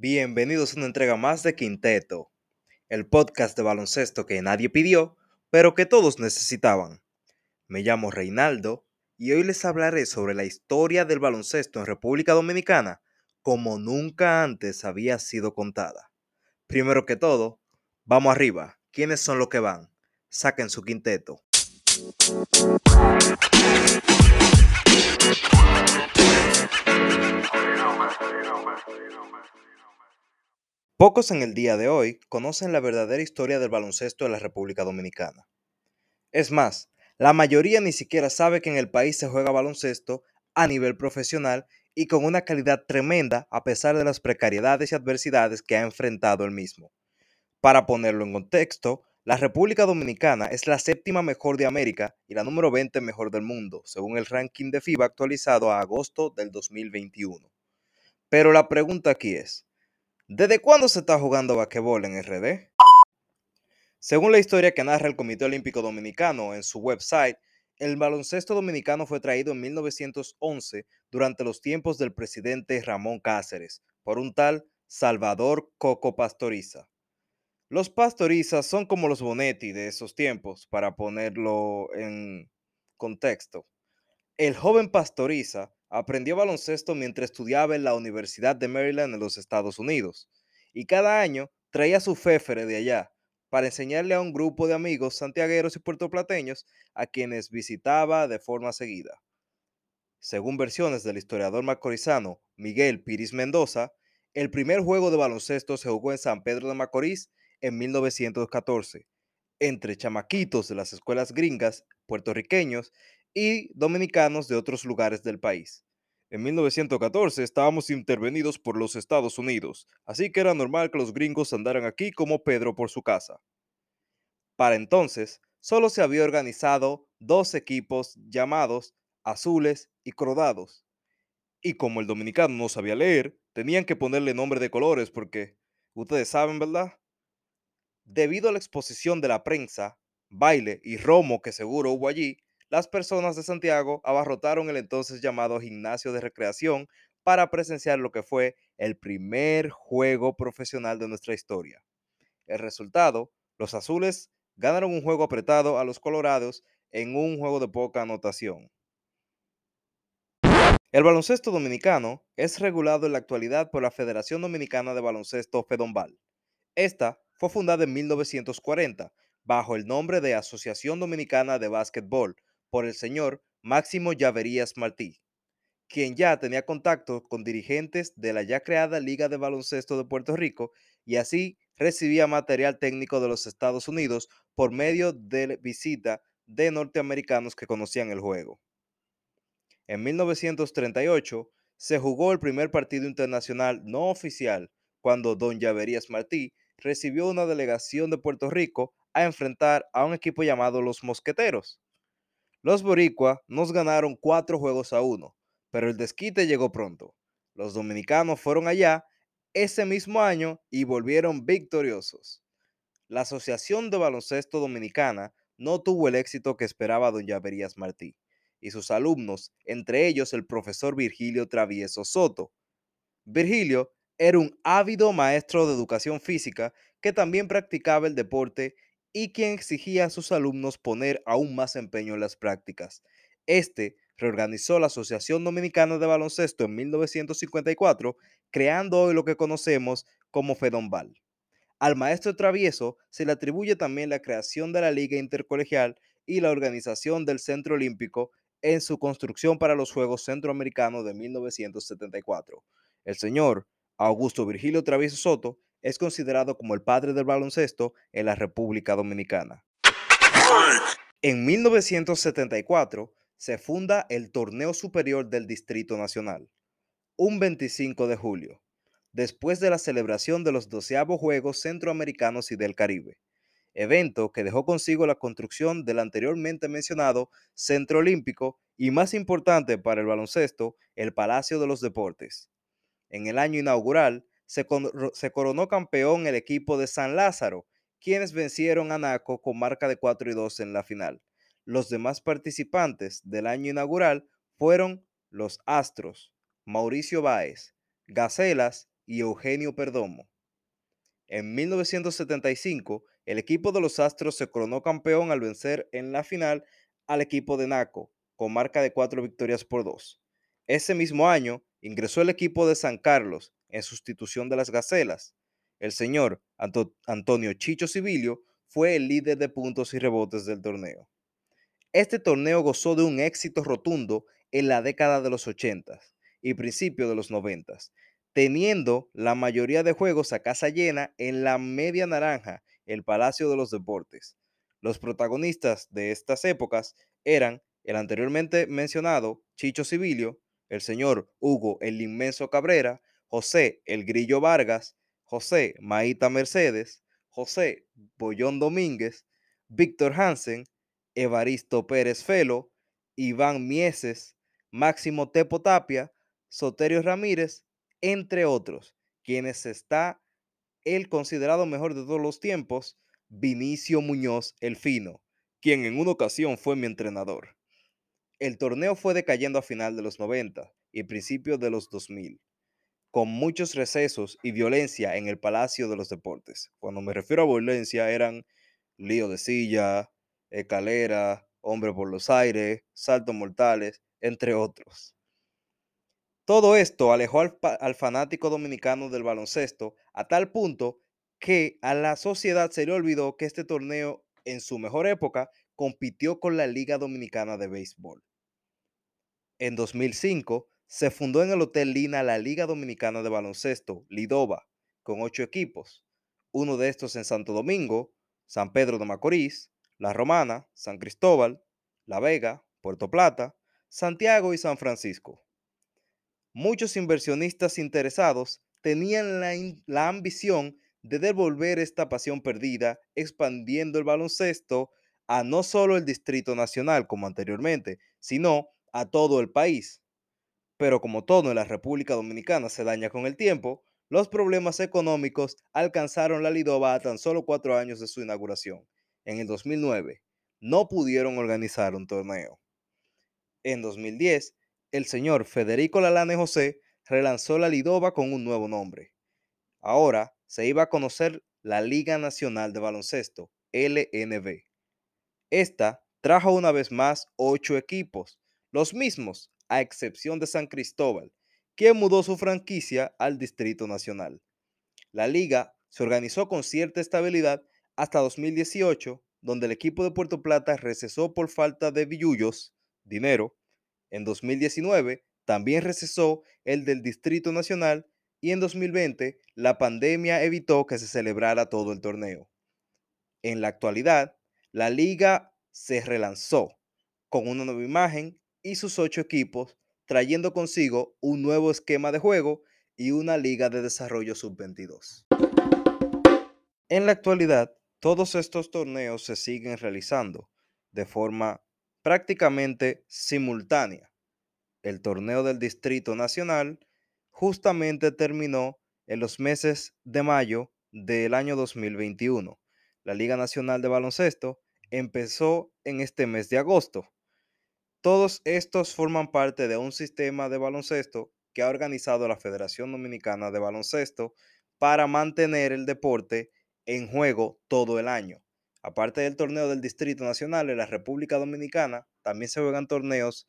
Bienvenidos a una entrega más de Quinteto, el podcast de baloncesto que nadie pidió, pero que todos necesitaban. Me llamo Reinaldo y hoy les hablaré sobre la historia del baloncesto en República Dominicana como nunca antes había sido contada. Primero que todo, vamos arriba. ¿Quiénes son los que van? Saquen su quinteto. Pocos en el día de hoy conocen la verdadera historia del baloncesto de la República Dominicana. Es más, la mayoría ni siquiera sabe que en el país se juega baloncesto a nivel profesional y con una calidad tremenda a pesar de las precariedades y adversidades que ha enfrentado el mismo. Para ponerlo en contexto, la República Dominicana es la séptima mejor de América y la número 20 mejor del mundo, según el ranking de FIBA actualizado a agosto del 2021. Pero la pregunta aquí es, ¿Desde cuándo se está jugando basquetbol en RD? Según la historia que narra el Comité Olímpico Dominicano en su website, el baloncesto dominicano fue traído en 1911 durante los tiempos del presidente Ramón Cáceres por un tal Salvador Coco Pastoriza. Los Pastorizas son como los Bonetti de esos tiempos, para ponerlo en contexto. El joven Pastoriza Aprendió baloncesto mientras estudiaba en la Universidad de Maryland en los Estados Unidos y cada año traía su féfere de allá para enseñarle a un grupo de amigos santiagueros y puertoplateños a quienes visitaba de forma seguida. Según versiones del historiador macorizano Miguel Piris Mendoza, el primer juego de baloncesto se jugó en San Pedro de Macorís en 1914, entre chamaquitos de las escuelas gringas, puertorriqueños y dominicanos de otros lugares del país. En 1914 estábamos intervenidos por los Estados Unidos, así que era normal que los gringos andaran aquí como Pedro por su casa. Para entonces, solo se había organizado dos equipos llamados azules y crodados. Y como el dominicano no sabía leer, tenían que ponerle nombre de colores porque, ustedes saben, ¿verdad? Debido a la exposición de la prensa, baile y romo que seguro hubo allí, las personas de Santiago abarrotaron el entonces llamado gimnasio de recreación para presenciar lo que fue el primer juego profesional de nuestra historia. El resultado, los azules ganaron un juego apretado a los colorados en un juego de poca anotación. El baloncesto dominicano es regulado en la actualidad por la Federación Dominicana de Baloncesto FEDOMBAL. Esta fue fundada en 1940 bajo el nombre de Asociación Dominicana de Básquetbol, por el señor Máximo Llaverías Martí, quien ya tenía contacto con dirigentes de la ya creada Liga de Baloncesto de Puerto Rico y así recibía material técnico de los Estados Unidos por medio de visita de norteamericanos que conocían el juego. En 1938 se jugó el primer partido internacional no oficial cuando don Llaverías Martí recibió una delegación de Puerto Rico a enfrentar a un equipo llamado los Mosqueteros. Los Boricua nos ganaron cuatro juegos a uno, pero el desquite llegó pronto. Los dominicanos fueron allá ese mismo año y volvieron victoriosos. La Asociación de Baloncesto Dominicana no tuvo el éxito que esperaba don Llaverías Martí y sus alumnos, entre ellos el profesor Virgilio Travieso Soto. Virgilio era un ávido maestro de educación física que también practicaba el deporte y quien exigía a sus alumnos poner aún más empeño en las prácticas. Este reorganizó la Asociación Dominicana de Baloncesto en 1954, creando hoy lo que conocemos como FEDOMBAL. Al maestro Travieso se le atribuye también la creación de la Liga Intercolegial y la organización del Centro Olímpico en su construcción para los Juegos Centroamericanos de 1974. El señor Augusto Virgilio Travieso Soto es considerado como el padre del baloncesto en la República Dominicana. En 1974 se funda el Torneo Superior del Distrito Nacional, un 25 de julio, después de la celebración de los doceavos Juegos Centroamericanos y del Caribe, evento que dejó consigo la construcción del anteriormente mencionado Centro Olímpico y más importante para el baloncesto, el Palacio de los Deportes. En el año inaugural, se, coronó campeón el equipo de San Lázaro, quienes vencieron a Naco con marca de 4 y 2 en la final. Los demás participantes del año inaugural fueron los Astros, Mauricio Báez, Gacelas y Eugenio Perdomo. En 1975, el equipo de los Astros se coronó campeón al vencer en la final al equipo de Naco, con marca de cuatro victorias por dos. Ese mismo año ingresó el equipo de San Carlos en sustitución de las Gacelas. El señor Antonio Chicho Civilio fue el líder de puntos y rebotes del torneo. Este torneo gozó de un éxito rotundo en la década de los 80 y principios de los 90, teniendo la mayoría de juegos a casa llena en la media naranja, el Palacio de los Deportes. Los protagonistas de estas épocas eran el anteriormente mencionado Chicho Civilio, el señor Hugo el Inmenso Cabrera, José el Grillo Vargas, José Maíta Mercedes, José Bollón Domínguez, Víctor Hansen, Evaristo Pérez Felo, Iván Mieses, Máximo Tepo Tapia, Soterio Ramírez, entre otros, quienes está el considerado mejor de todos los tiempos, Vinicio Muñoz el Fino, quien en una ocasión fue mi entrenador. El torneo fue decayendo a final de los 90 y principios de los 2000, con muchos recesos y violencia en el Palacio de los Deportes. Cuando me refiero a violencia eran lío de silla, escalera, hombre por los aires, saltos mortales, entre otros. Todo esto alejó al, al, fanático dominicano del baloncesto a tal punto que a la sociedad se le olvidó que este torneo en su mejor época compitió con la Liga Dominicana de Béisbol. En 2005 se fundó en el Hotel Lina la Liga Dominicana de Baloncesto, Lidova, con ocho equipos, uno de estos en Santo Domingo, San Pedro de Macorís, La Romana, San Cristóbal, La Vega, Puerto Plata, Santiago y San Francisco. Muchos inversionistas interesados tenían la, la ambición de devolver esta pasión perdida, expandiendo el baloncesto a no solo el Distrito Nacional como anteriormente, sino a todo el país. Pero como todo en la República Dominicana se daña con el tiempo, los problemas económicos alcanzaron la Lidova a tan solo cuatro años de su inauguración. En el 2009, no pudieron organizar un torneo. En 2010, el señor Federico Lalane José relanzó la Lidova con un nuevo nombre. Ahora se iba a conocer la Liga Nacional de Baloncesto, LNB. Esta trajo una vez más ocho equipos, los mismos, a excepción de San Cristóbal, quien mudó su franquicia al Distrito Nacional. La liga se organizó con cierta estabilidad hasta 2018, donde el equipo de Puerto Plata recesó por falta de billullos, dinero. En 2019 también recesó el del Distrito Nacional y en 2020 la pandemia evitó que se celebrara todo el torneo. En la actualidad, la liga se relanzó con una nueva imagen y sus ocho equipos, trayendo consigo un nuevo esquema de juego y una liga de desarrollo sub-22. En la actualidad, todos estos torneos se siguen realizando de forma prácticamente simultánea. El torneo del Distrito Nacional justamente terminó en los meses de mayo del año 2021. La Liga Nacional de Baloncesto empezó en este mes de agosto todos estos forman parte de un sistema de baloncesto que ha organizado la Federación Dominicana de Baloncesto para mantener el deporte en juego todo el año. Aparte del torneo del Distrito Nacional en la República Dominicana, también se juegan torneos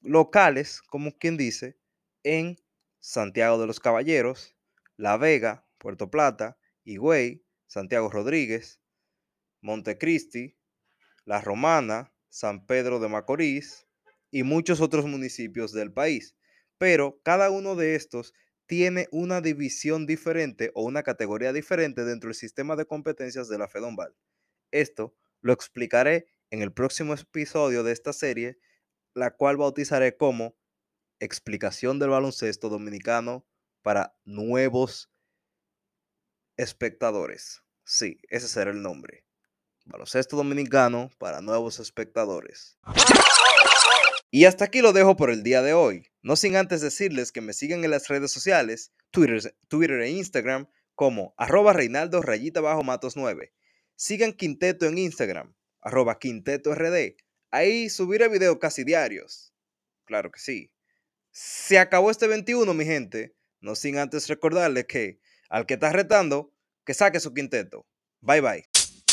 locales, como quien dice, en Santiago de los Caballeros, La Vega, Puerto Plata, Higüey, Santiago Rodríguez, Montecristi, La Romana, San Pedro de Macorís y muchos otros municipios del país. Pero cada uno de estos tiene una división diferente o una categoría diferente dentro del sistema de competencias de la FEDOMBAL. Esto lo explicaré en el próximo episodio de esta serie, la cual bautizaré como Explicación del baloncesto dominicano para nuevos espectadores. Sí, ese será el nombre. Baloncesto Dominicano para nuevos espectadores. Y hasta aquí lo dejo por el día de hoy. No sin antes decirles que me sigan en las redes sociales, Twitter, Twitter e Instagram, como arroba Reinaldo rayita bajo matos 9. Sigan Quinteto en Instagram, arroba Quinteto. Ahí subiré videos casi diarios. Claro que sí. Se acabó este 21, mi gente. no sin antes recordarles que al que está retando, que saque su quinteto. Bye bye.